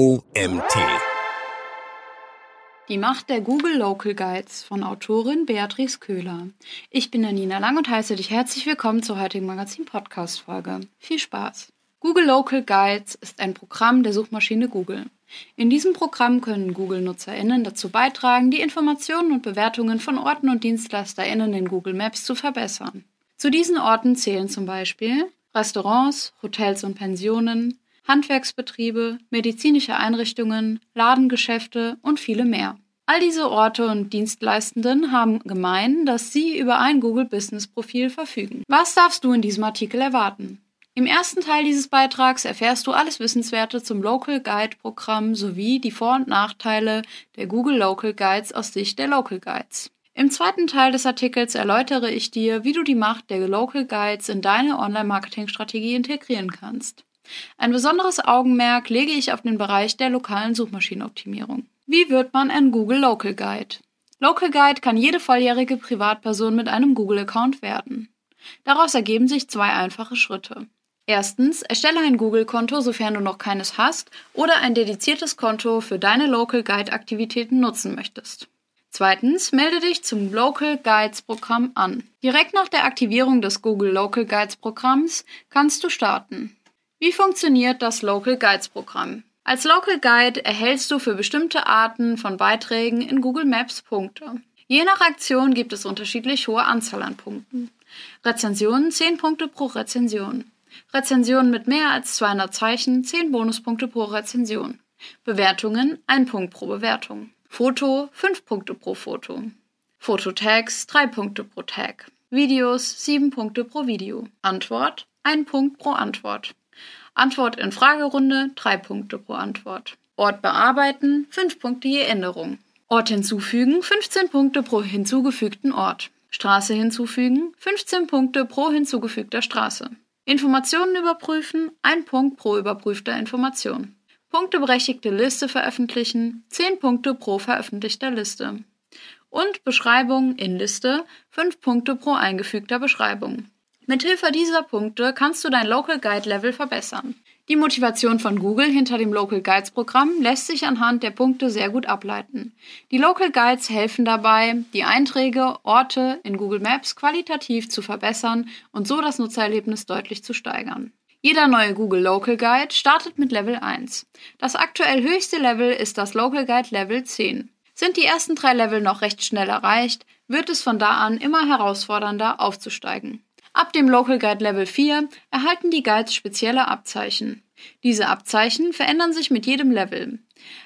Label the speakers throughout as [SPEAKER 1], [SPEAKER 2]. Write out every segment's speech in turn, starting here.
[SPEAKER 1] OMT.
[SPEAKER 2] Die Macht der Google Local Guides von Autorin Beatrice Köhler. Ich bin Janina Lang und heiße dich herzlich willkommen zur heutigen Magazin-Podcast-Folge. Viel Spaß! Google Local Guides ist ein Programm der Suchmaschine Google. In diesem Programm können Google-NutzerInnen dazu beitragen, die Informationen und Bewertungen von Orten und DienstleisterInnen in Google Maps zu verbessern. Zu diesen Orten zählen zum Beispiel Restaurants, Hotels und Pensionen, Handwerksbetriebe, medizinische Einrichtungen, Ladengeschäfte und viele mehr. All diese Orte und Dienstleistenden haben gemein, dass sie über ein Google Business Profil verfügen. Was darfst du in diesem Artikel erwarten? Im ersten Teil dieses Beitrags erfährst du alles Wissenswerte zum Local Guide Programm sowie die Vor- und Nachteile der Google Local Guides aus Sicht der Local Guides. Im zweiten Teil des Artikels erläutere ich dir, wie du die Macht der Local Guides in deine Online-Marketing-Strategie integrieren kannst. Ein besonderes Augenmerk lege ich auf den Bereich der lokalen Suchmaschinenoptimierung. Wie wird man ein Google Local Guide? Local Guide kann jede volljährige Privatperson mit einem Google-Account werden. Daraus ergeben sich zwei einfache Schritte. Erstens, erstelle ein Google-Konto, sofern du noch keines hast, oder ein dediziertes Konto für deine Local Guide-Aktivitäten nutzen möchtest. Zweitens, melde dich zum Local Guides Programm an. Direkt nach der Aktivierung des Google Local Guides Programms kannst du starten. Wie funktioniert das Local Guides Programm? Als Local Guide erhältst du für bestimmte Arten von Beiträgen in Google Maps Punkte. Je nach Aktion gibt es unterschiedlich hohe Anzahl an Punkten. Rezensionen 10 Punkte pro Rezension. Rezensionen mit mehr als 200 Zeichen 10 Bonuspunkte pro Rezension. Bewertungen 1 Punkt pro Bewertung. Foto 5 Punkte pro Foto. Fototags 3 Punkte pro Tag. Videos 7 Punkte pro Video. Antwort 1 Punkt pro Antwort. Antwort in Fragerunde 3 Punkte pro Antwort. Ort bearbeiten 5 Punkte je Änderung. Ort hinzufügen 15 Punkte pro hinzugefügten Ort. Straße hinzufügen 15 Punkte pro hinzugefügter Straße. Informationen überprüfen 1 Punkt pro überprüfter Information. Punkteberechtigte Liste veröffentlichen 10 Punkte pro veröffentlichter Liste. Und Beschreibung in Liste 5 Punkte pro eingefügter Beschreibung. Mithilfe dieser Punkte kannst du dein Local Guide Level verbessern. Die Motivation von Google hinter dem Local Guides Programm lässt sich anhand der Punkte sehr gut ableiten. Die Local Guides helfen dabei, die Einträge, Orte in Google Maps qualitativ zu verbessern und so das Nutzererlebnis deutlich zu steigern. Jeder neue Google Local Guide startet mit Level 1. Das aktuell höchste Level ist das Local Guide Level 10. Sind die ersten drei Level noch recht schnell erreicht, wird es von da an immer herausfordernder aufzusteigen. Ab dem Local Guide Level 4 erhalten die Guides spezielle Abzeichen. Diese Abzeichen verändern sich mit jedem Level.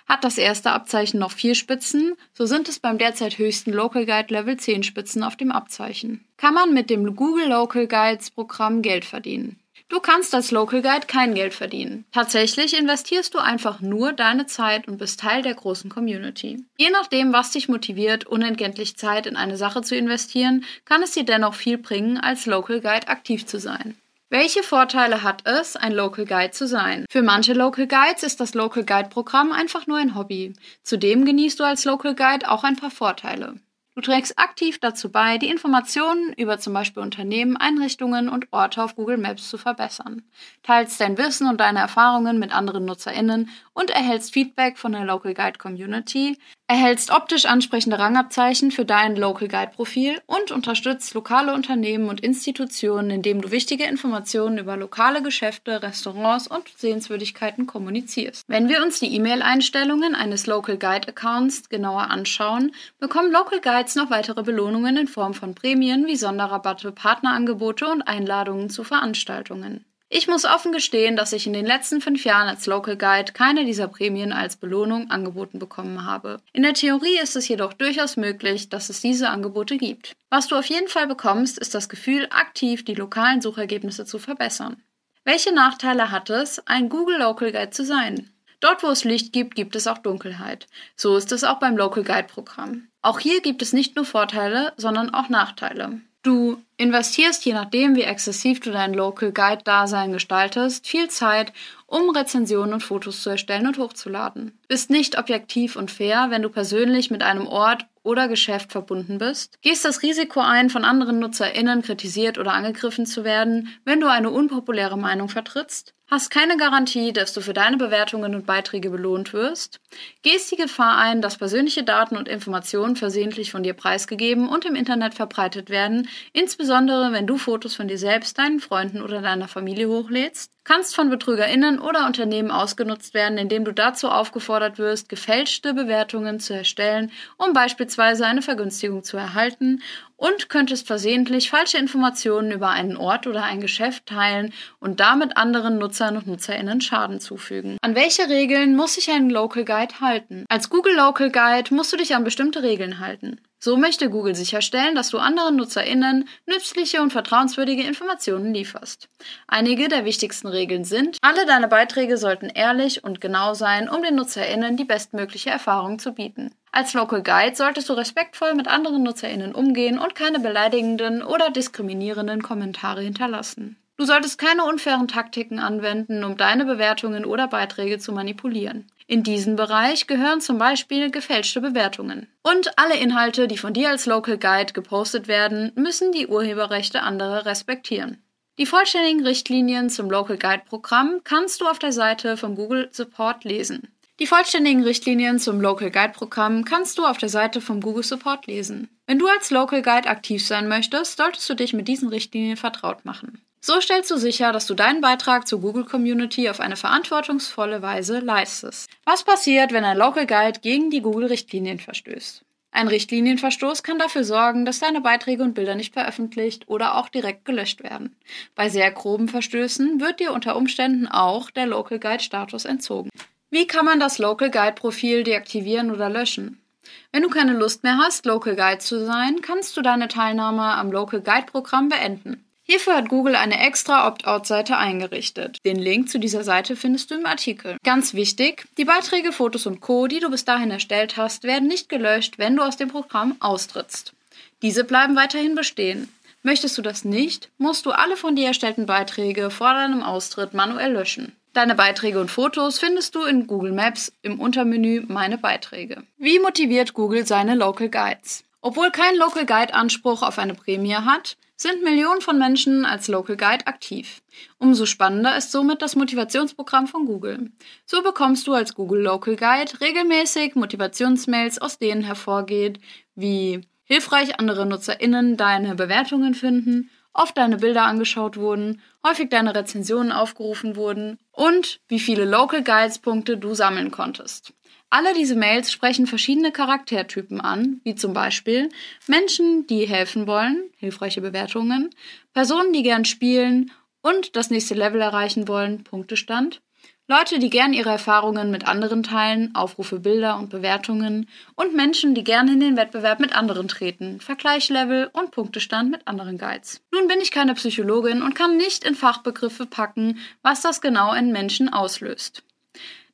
[SPEAKER 2] Hat das erste Abzeichen noch vier Spitzen, so sind es beim derzeit höchsten Local Guide Level 10 Spitzen auf dem Abzeichen. Kann man mit dem Google Local Guides Programm Geld verdienen? Du kannst als Local Guide kein Geld verdienen. Tatsächlich investierst du einfach nur deine Zeit und bist Teil der großen Community. Je nachdem, was dich motiviert, unentgeltlich Zeit in eine Sache zu investieren, kann es dir dennoch viel bringen, als Local Guide aktiv zu sein. Welche Vorteile hat es, ein Local Guide zu sein? Für manche Local Guides ist das Local Guide Programm einfach nur ein Hobby. Zudem genießt du als Local Guide auch ein paar Vorteile. Du trägst aktiv dazu bei, die Informationen über zum Beispiel Unternehmen, Einrichtungen und Orte auf Google Maps zu verbessern, teilst dein Wissen und deine Erfahrungen mit anderen NutzerInnen und erhältst Feedback von der Local Guide Community, erhältst optisch ansprechende Rangabzeichen für dein Local Guide Profil und unterstützt lokale Unternehmen und Institutionen, indem du wichtige Informationen über lokale Geschäfte, Restaurants und Sehenswürdigkeiten kommunizierst. Wenn wir uns die E-Mail-Einstellungen eines Local Guide Accounts genauer anschauen, bekommen Local Guides noch weitere Belohnungen in Form von Prämien wie Sonderrabatte, Partnerangebote und Einladungen zu Veranstaltungen. Ich muss offen gestehen, dass ich in den letzten fünf Jahren als Local Guide keine dieser Prämien als Belohnung angeboten bekommen habe. In der Theorie ist es jedoch durchaus möglich, dass es diese Angebote gibt. Was du auf jeden Fall bekommst, ist das Gefühl, aktiv die lokalen Suchergebnisse zu verbessern. Welche Nachteile hat es, ein Google Local Guide zu sein? Dort, wo es Licht gibt, gibt es auch Dunkelheit. So ist es auch beim Local Guide Programm. Auch hier gibt es nicht nur Vorteile, sondern auch Nachteile. Du investierst, je nachdem, wie exzessiv du dein Local Guide-Dasein gestaltest, viel Zeit, um Rezensionen und Fotos zu erstellen und hochzuladen. Bist nicht objektiv und fair, wenn du persönlich mit einem Ort oder Geschäft verbunden bist. Gehst das Risiko ein, von anderen NutzerInnen kritisiert oder angegriffen zu werden, wenn du eine unpopuläre Meinung vertrittst. Hast keine Garantie, dass du für deine Bewertungen und Beiträge belohnt wirst, gehst die Gefahr ein, dass persönliche Daten und Informationen versehentlich von dir preisgegeben und im Internet verbreitet werden, insbesondere wenn du Fotos von dir selbst, deinen Freunden oder deiner Familie hochlädst, kannst von BetrügerInnen oder Unternehmen ausgenutzt werden, indem du dazu aufgefordert wirst, gefälschte Bewertungen zu erstellen, um beispielsweise eine Vergünstigung zu erhalten und könntest versehentlich falsche Informationen über einen Ort oder ein Geschäft teilen und damit anderen Nutzern und NutzerInnen Schaden zufügen. An welche Regeln muss sich ein Local Guide halten? Als Google Local Guide musst du dich an bestimmte Regeln halten. So möchte Google sicherstellen, dass du anderen NutzerInnen nützliche und vertrauenswürdige Informationen lieferst. Einige der wichtigsten Regeln sind, alle deine Beiträge sollten ehrlich und genau sein, um den NutzerInnen die bestmögliche Erfahrung zu bieten. Als Local Guide solltest du respektvoll mit anderen NutzerInnen umgehen und keine beleidigenden oder diskriminierenden Kommentare hinterlassen. Du solltest keine unfairen Taktiken anwenden, um deine Bewertungen oder Beiträge zu manipulieren. In diesen Bereich gehören zum Beispiel gefälschte Bewertungen. Und alle Inhalte, die von dir als Local Guide gepostet werden, müssen die Urheberrechte anderer respektieren. Die vollständigen Richtlinien zum Local Guide Programm kannst du auf der Seite vom Google Support lesen. Die vollständigen Richtlinien zum Local Guide Programm kannst du auf der Seite vom Google Support lesen. Wenn du als Local Guide aktiv sein möchtest, solltest du dich mit diesen Richtlinien vertraut machen. So stellst du sicher, dass du deinen Beitrag zur Google Community auf eine verantwortungsvolle Weise leistest. Was passiert, wenn ein Local Guide gegen die Google Richtlinien verstößt? Ein Richtlinienverstoß kann dafür sorgen, dass deine Beiträge und Bilder nicht veröffentlicht oder auch direkt gelöscht werden. Bei sehr groben Verstößen wird dir unter Umständen auch der Local Guide Status entzogen. Wie kann man das Local Guide Profil deaktivieren oder löschen? Wenn du keine Lust mehr hast, Local Guide zu sein, kannst du deine Teilnahme am Local Guide Programm beenden. Hierfür hat Google eine extra Opt-out-Seite eingerichtet. Den Link zu dieser Seite findest du im Artikel. Ganz wichtig, die Beiträge, Fotos und Co., die du bis dahin erstellt hast, werden nicht gelöscht, wenn du aus dem Programm austrittst. Diese bleiben weiterhin bestehen. Möchtest du das nicht, musst du alle von dir erstellten Beiträge vor deinem Austritt manuell löschen. Deine Beiträge und Fotos findest du in Google Maps im Untermenü Meine Beiträge. Wie motiviert Google seine Local Guides? Obwohl kein Local Guide Anspruch auf eine Prämie hat, sind Millionen von Menschen als Local Guide aktiv. Umso spannender ist somit das Motivationsprogramm von Google. So bekommst du als Google Local Guide regelmäßig Motivationsmails, aus denen hervorgeht, wie hilfreich andere NutzerInnen deine Bewertungen finden, oft deine Bilder angeschaut wurden, häufig deine Rezensionen aufgerufen wurden und wie viele Local Guides Punkte du sammeln konntest. Alle diese Mails sprechen verschiedene Charaktertypen an, wie zum Beispiel Menschen, die helfen wollen, hilfreiche Bewertungen, Personen, die gern spielen und das nächste Level erreichen wollen, Punktestand, Leute, die gern ihre Erfahrungen mit anderen teilen, Aufrufe, Bilder und Bewertungen und Menschen, die gern in den Wettbewerb mit anderen treten, Vergleichlevel und Punktestand mit anderen Guides. Nun bin ich keine Psychologin und kann nicht in Fachbegriffe packen, was das genau in Menschen auslöst.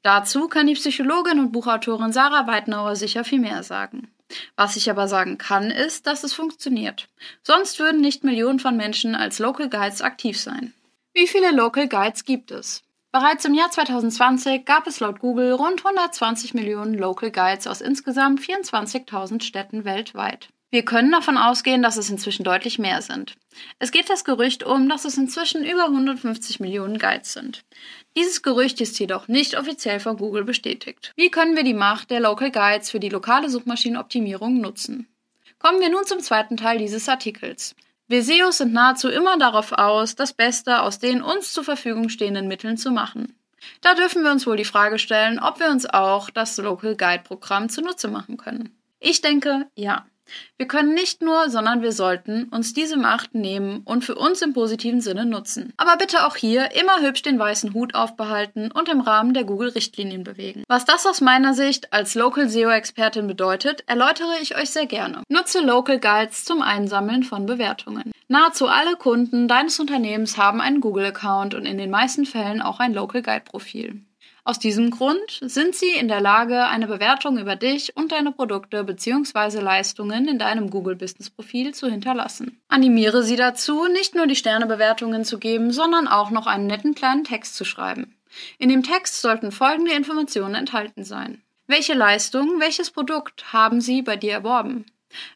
[SPEAKER 2] Dazu kann die Psychologin und Buchautorin Sarah Weidnauer sicher viel mehr sagen. Was ich aber sagen kann, ist, dass es funktioniert. Sonst würden nicht Millionen von Menschen als Local Guides aktiv sein. Wie viele Local Guides gibt es? Bereits im Jahr 2020 gab es laut Google rund 120 Millionen Local Guides aus insgesamt 24.000 Städten weltweit. Wir können davon ausgehen, dass es inzwischen deutlich mehr sind. Es geht das Gerücht um, dass es inzwischen über 150 Millionen Guides sind. Dieses Gerücht ist jedoch nicht offiziell von Google bestätigt. Wie können wir die Macht der Local Guides für die lokale Suchmaschinenoptimierung nutzen? Kommen wir nun zum zweiten Teil dieses Artikels. Wir SEOs sind nahezu immer darauf aus, das Beste aus den uns zur Verfügung stehenden Mitteln zu machen. Da dürfen wir uns wohl die Frage stellen, ob wir uns auch das Local Guide Programm zunutze machen können. Ich denke, ja. Wir können nicht nur, sondern wir sollten uns diese Macht nehmen und für uns im positiven Sinne nutzen. Aber bitte auch hier immer hübsch den weißen Hut aufbehalten und im Rahmen der Google-Richtlinien bewegen. Was das aus meiner Sicht als Local SEO-Expertin bedeutet, erläutere ich euch sehr gerne. Nutze Local Guides zum Einsammeln von Bewertungen. Nahezu alle Kunden deines Unternehmens haben einen Google-Account und in den meisten Fällen auch ein Local Guide-Profil. Aus diesem Grund sind sie in der Lage, eine Bewertung über dich und deine Produkte bzw. Leistungen in deinem Google Business Profil zu hinterlassen. Animiere sie dazu, nicht nur die Sternebewertungen zu geben, sondern auch noch einen netten kleinen Text zu schreiben. In dem Text sollten folgende Informationen enthalten sein. Welche Leistung, welches Produkt haben sie bei dir erworben?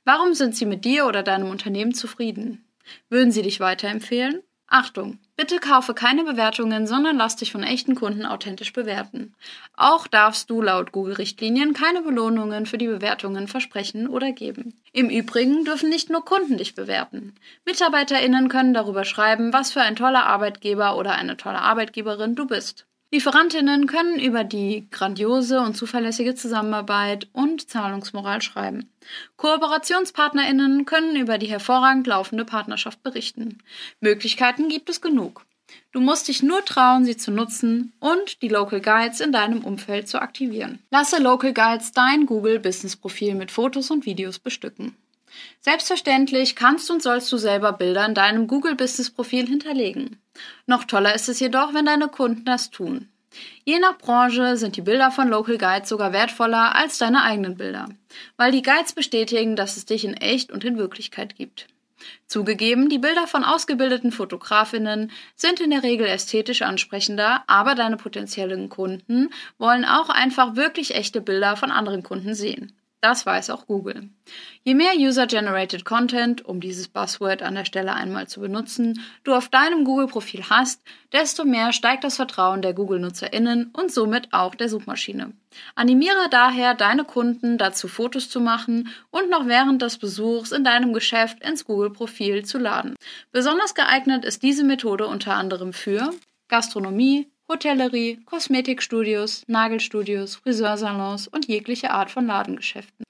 [SPEAKER 2] Warum sind sie mit dir oder deinem Unternehmen zufrieden? Würden sie dich weiterempfehlen? Achtung! Bitte kaufe keine Bewertungen, sondern lass dich von echten Kunden authentisch bewerten. Auch darfst du laut Google-Richtlinien keine Belohnungen für die Bewertungen versprechen oder geben. Im Übrigen dürfen nicht nur Kunden dich bewerten. MitarbeiterInnen können darüber schreiben, was für ein toller Arbeitgeber oder eine tolle Arbeitgeberin du bist. Lieferantinnen können über die grandiose und zuverlässige Zusammenarbeit und Zahlungsmoral schreiben. Kooperationspartnerinnen können über die hervorragend laufende Partnerschaft berichten. Möglichkeiten gibt es genug. Du musst dich nur trauen, sie zu nutzen und die Local Guides in deinem Umfeld zu aktivieren. Lasse Local Guides dein Google Business Profil mit Fotos und Videos bestücken. Selbstverständlich kannst und sollst du selber Bilder in deinem Google Business Profil hinterlegen. Noch toller ist es jedoch, wenn deine Kunden das tun. Je nach Branche sind die Bilder von Local Guides sogar wertvoller als deine eigenen Bilder, weil die Guides bestätigen, dass es dich in echt und in Wirklichkeit gibt. Zugegeben, die Bilder von ausgebildeten Fotografinnen sind in der Regel ästhetisch ansprechender, aber deine potenziellen Kunden wollen auch einfach wirklich echte Bilder von anderen Kunden sehen. Das weiß auch Google. Je mehr User-Generated Content, um dieses Buzzword an der Stelle einmal zu benutzen, du auf deinem Google-Profil hast, desto mehr steigt das Vertrauen der Google-NutzerInnen und somit auch der Suchmaschine. Animiere daher deine Kunden dazu, Fotos zu machen und noch während des Besuchs in deinem Geschäft ins Google-Profil zu laden. Besonders geeignet ist diese Methode unter anderem für Gastronomie, Hotellerie, Kosmetikstudios, Nagelstudios, Friseursalons und jegliche Art von Ladengeschäften.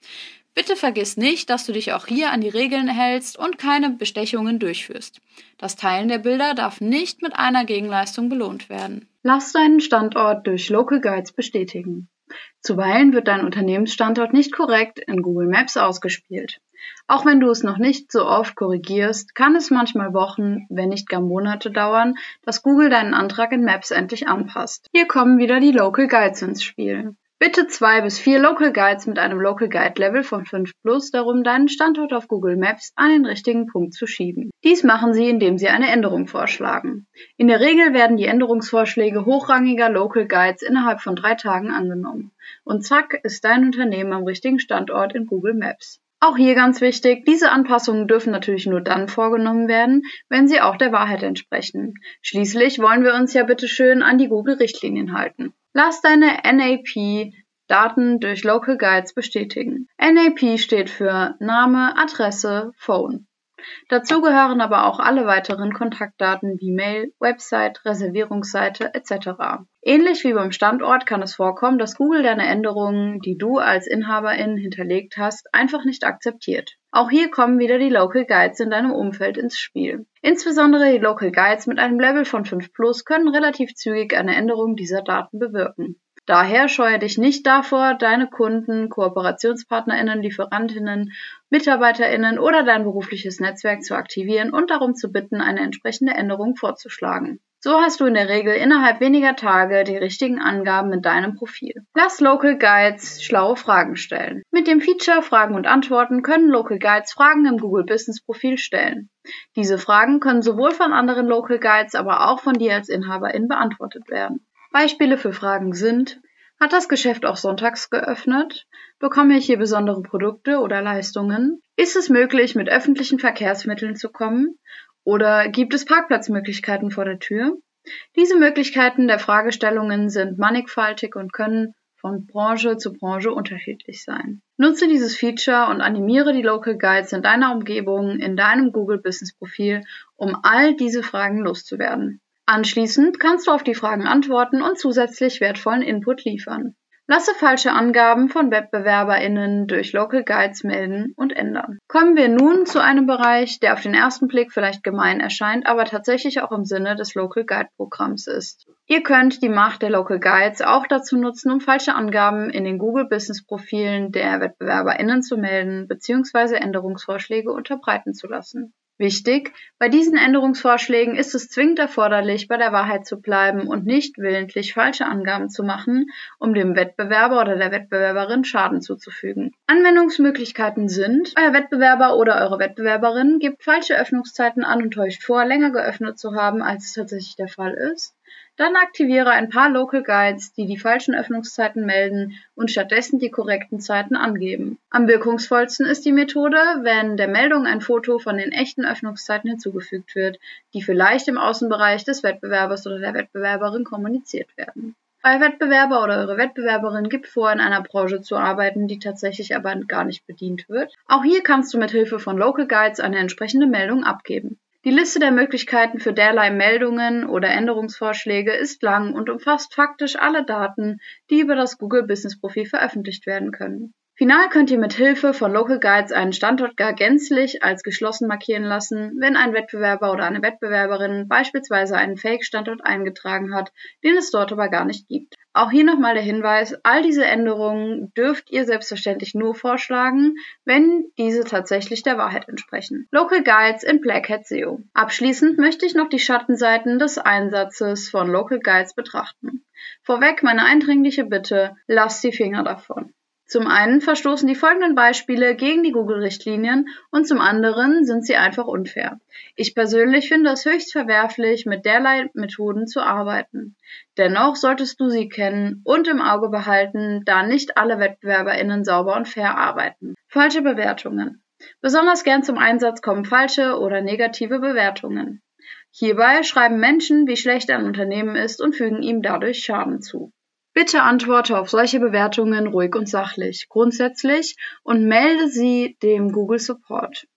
[SPEAKER 2] Bitte vergiss nicht, dass du dich auch hier an die Regeln hältst und keine Bestechungen durchführst. Das Teilen der Bilder darf nicht mit einer Gegenleistung belohnt werden. Lass deinen Standort durch Local Guides bestätigen. Zuweilen wird dein Unternehmensstandort nicht korrekt in Google Maps ausgespielt. Auch wenn du es noch nicht so oft korrigierst, kann es manchmal Wochen, wenn nicht gar Monate dauern, dass Google deinen Antrag in Maps endlich anpasst. Hier kommen wieder die Local Guides ins Spiel. Bitte zwei bis vier Local Guides mit einem Local Guide Level von 5 plus darum, deinen Standort auf Google Maps an den richtigen Punkt zu schieben. Dies machen sie, indem sie eine Änderung vorschlagen. In der Regel werden die Änderungsvorschläge hochrangiger Local Guides innerhalb von drei Tagen angenommen. Und zack ist dein Unternehmen am richtigen Standort in Google Maps. Auch hier ganz wichtig, diese Anpassungen dürfen natürlich nur dann vorgenommen werden, wenn sie auch der Wahrheit entsprechen. Schließlich wollen wir uns ja bitte schön an die Google-Richtlinien halten. Lass deine NAP Daten durch Local Guides bestätigen. NAP steht für Name, Adresse, Phone. Dazu gehören aber auch alle weiteren Kontaktdaten wie Mail, Website, Reservierungsseite etc. Ähnlich wie beim Standort kann es vorkommen, dass Google deine Änderungen, die du als Inhaberin hinterlegt hast, einfach nicht akzeptiert. Auch hier kommen wieder die Local Guides in deinem Umfeld ins Spiel. Insbesondere die Local Guides mit einem Level von 5 Plus können relativ zügig eine Änderung dieser Daten bewirken. Daher scheue dich nicht davor, deine Kunden, KooperationspartnerInnen, LieferantInnen, MitarbeiterInnen oder dein berufliches Netzwerk zu aktivieren und darum zu bitten, eine entsprechende Änderung vorzuschlagen. So hast du in der Regel innerhalb weniger Tage die richtigen Angaben in deinem Profil. Lass Local Guides schlaue Fragen stellen. Mit dem Feature Fragen und Antworten können Local Guides Fragen im Google Business Profil stellen. Diese Fragen können sowohl von anderen Local Guides, aber auch von dir als Inhaberin beantwortet werden. Beispiele für Fragen sind, hat das Geschäft auch sonntags geöffnet? Bekomme ich hier besondere Produkte oder Leistungen? Ist es möglich, mit öffentlichen Verkehrsmitteln zu kommen? Oder gibt es Parkplatzmöglichkeiten vor der Tür? Diese Möglichkeiten der Fragestellungen sind mannigfaltig und können von Branche zu Branche unterschiedlich sein. Nutze dieses Feature und animiere die Local Guides in deiner Umgebung, in deinem Google Business Profil, um all diese Fragen loszuwerden. Anschließend kannst du auf die Fragen antworten und zusätzlich wertvollen Input liefern. Lasse falsche Angaben von WettbewerberInnen durch Local Guides melden und ändern. Kommen wir nun zu einem Bereich, der auf den ersten Blick vielleicht gemein erscheint, aber tatsächlich auch im Sinne des Local Guide Programms ist. Ihr könnt die Macht der Local Guides auch dazu nutzen, um falsche Angaben in den Google Business Profilen der WettbewerberInnen zu melden bzw. Änderungsvorschläge unterbreiten zu lassen. Wichtig: Bei diesen Änderungsvorschlägen ist es zwingend erforderlich, bei der Wahrheit zu bleiben und nicht willentlich falsche Angaben zu machen, um dem Wettbewerber oder der Wettbewerberin Schaden zuzufügen. Anwendungsmöglichkeiten sind: Euer Wettbewerber oder eure Wettbewerberin gibt falsche Öffnungszeiten an und täuscht vor, länger geöffnet zu haben, als es tatsächlich der Fall ist. Dann aktiviere ein paar Local Guides, die die falschen Öffnungszeiten melden und stattdessen die korrekten Zeiten angeben. Am wirkungsvollsten ist die Methode, wenn der Meldung ein Foto von den echten Öffnungszeiten hinzugefügt wird, die vielleicht im Außenbereich des Wettbewerbers oder der Wettbewerberin kommuniziert werden. Euer Wettbewerber oder eure Wettbewerberin gibt vor, in einer Branche zu arbeiten, die tatsächlich aber gar nicht bedient wird. Auch hier kannst du mit Hilfe von Local Guides eine entsprechende Meldung abgeben. Die Liste der Möglichkeiten für derlei Meldungen oder Änderungsvorschläge ist lang und umfasst faktisch alle Daten, die über das Google Business Profil veröffentlicht werden können. Final könnt ihr mit Hilfe von Local Guides einen Standort gar gänzlich als geschlossen markieren lassen, wenn ein Wettbewerber oder eine Wettbewerberin beispielsweise einen Fake-Standort eingetragen hat, den es dort aber gar nicht gibt. Auch hier nochmal der Hinweis, all diese Änderungen dürft ihr selbstverständlich nur vorschlagen, wenn diese tatsächlich der Wahrheit entsprechen. Local Guides in Black Hat SEO. Abschließend möchte ich noch die Schattenseiten des Einsatzes von Local Guides betrachten. Vorweg meine eindringliche Bitte, lasst die Finger davon. Zum einen verstoßen die folgenden Beispiele gegen die Google-Richtlinien und zum anderen sind sie einfach unfair. Ich persönlich finde es höchst verwerflich, mit derlei Methoden zu arbeiten. Dennoch solltest du sie kennen und im Auge behalten, da nicht alle WettbewerberInnen sauber und fair arbeiten. Falsche Bewertungen. Besonders gern zum Einsatz kommen falsche oder negative Bewertungen. Hierbei schreiben Menschen, wie schlecht ein Unternehmen ist und fügen ihm dadurch Schaden zu. Bitte antworte auf solche Bewertungen ruhig und sachlich, grundsätzlich und melde sie dem Google Support.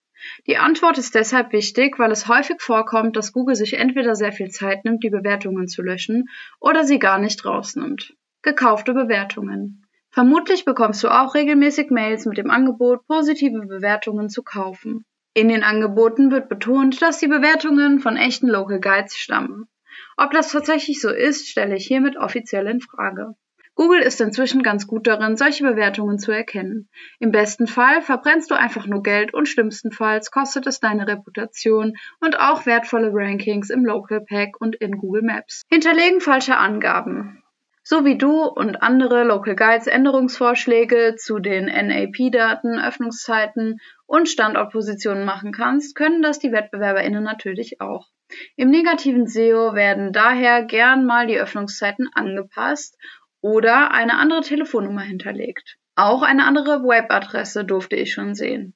[SPEAKER 2] Die Antwort ist deshalb wichtig, weil es häufig vorkommt, dass Google sich entweder sehr viel Zeit nimmt, die Bewertungen zu löschen, oder sie gar nicht rausnimmt. Gekaufte Bewertungen. Vermutlich bekommst du auch regelmäßig Mails mit dem Angebot, positive Bewertungen zu kaufen. In den Angeboten wird betont, dass die Bewertungen von echten Local Guides stammen. Ob das tatsächlich so ist, stelle ich hiermit offiziell in Frage. Google ist inzwischen ganz gut darin, solche Bewertungen zu erkennen. Im besten Fall verbrennst du einfach nur Geld und schlimmstenfalls kostet es deine Reputation und auch wertvolle Rankings im Local Pack und in Google Maps. Hinterlegen falsche Angaben. So wie du und andere Local Guides Änderungsvorschläge zu den NAP-Daten, Öffnungszeiten und Standortpositionen machen kannst, können das die WettbewerberInnen natürlich auch. Im negativen SEO werden daher gern mal die Öffnungszeiten angepasst oder eine andere Telefonnummer hinterlegt. Auch eine andere Webadresse durfte ich schon sehen.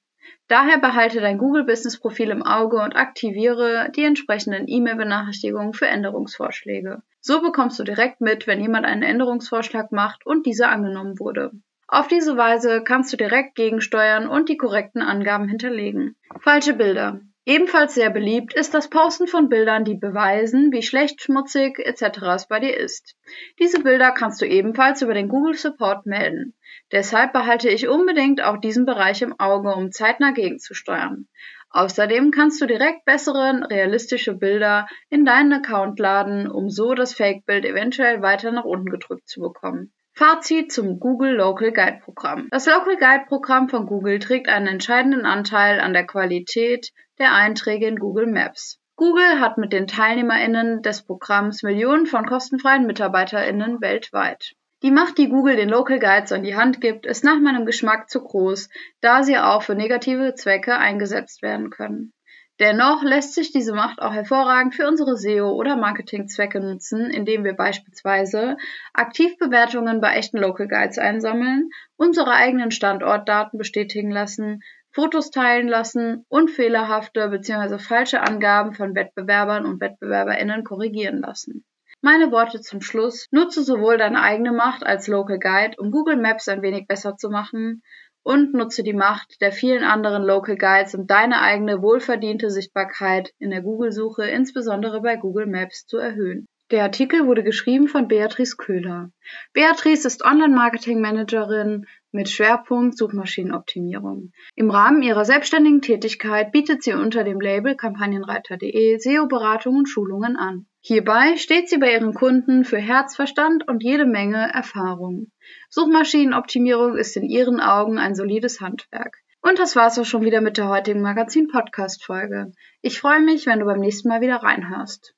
[SPEAKER 2] Daher behalte dein Google Business Profil im Auge und aktiviere die entsprechenden E-Mail-Benachrichtigungen für Änderungsvorschläge. So bekommst du direkt mit, wenn jemand einen Änderungsvorschlag macht und dieser angenommen wurde. Auf diese Weise kannst du direkt gegensteuern und die korrekten Angaben hinterlegen. Falsche Bilder. Ebenfalls sehr beliebt ist das Posten von Bildern, die beweisen, wie schlecht, schmutzig etc. es bei dir ist. Diese Bilder kannst du ebenfalls über den Google Support melden. Deshalb behalte ich unbedingt auch diesen Bereich im Auge, um zeitnah gegenzusteuern. Außerdem kannst du direkt bessere, realistische Bilder in deinen Account laden, um so das Fake-Bild eventuell weiter nach unten gedrückt zu bekommen. Fazit zum Google Local Guide Programm. Das Local Guide Programm von Google trägt einen entscheidenden Anteil an der Qualität der Einträge in Google Maps. Google hat mit den TeilnehmerInnen des Programms Millionen von kostenfreien MitarbeiterInnen weltweit. Die Macht, die Google den Local Guides an die Hand gibt, ist nach meinem Geschmack zu groß, da sie auch für negative Zwecke eingesetzt werden können. Dennoch lässt sich diese Macht auch hervorragend für unsere SEO- oder Marketingzwecke nutzen, indem wir beispielsweise Aktivbewertungen bei echten Local Guides einsammeln, unsere eigenen Standortdaten bestätigen lassen, Fotos teilen lassen und fehlerhafte bzw. falsche Angaben von Wettbewerbern und Wettbewerberinnen korrigieren lassen. Meine Worte zum Schluss. Nutze sowohl deine eigene Macht als Local Guide, um Google Maps ein wenig besser zu machen, und nutze die Macht der vielen anderen Local Guides, um deine eigene wohlverdiente Sichtbarkeit in der Google-Suche, insbesondere bei Google Maps, zu erhöhen. Der Artikel wurde geschrieben von Beatrice Köhler. Beatrice ist Online-Marketing-Managerin mit Schwerpunkt Suchmaschinenoptimierung. Im Rahmen ihrer selbstständigen Tätigkeit bietet sie unter dem Label Kampagnenreiter.de SEO-Beratung und Schulungen an. Hierbei steht sie bei ihren Kunden für Herzverstand und jede Menge Erfahrung. Suchmaschinenoptimierung ist in ihren Augen ein solides Handwerk. Und das war's auch schon wieder mit der heutigen Magazin-Podcast-Folge. Ich freue mich, wenn du beim nächsten Mal wieder reinhörst.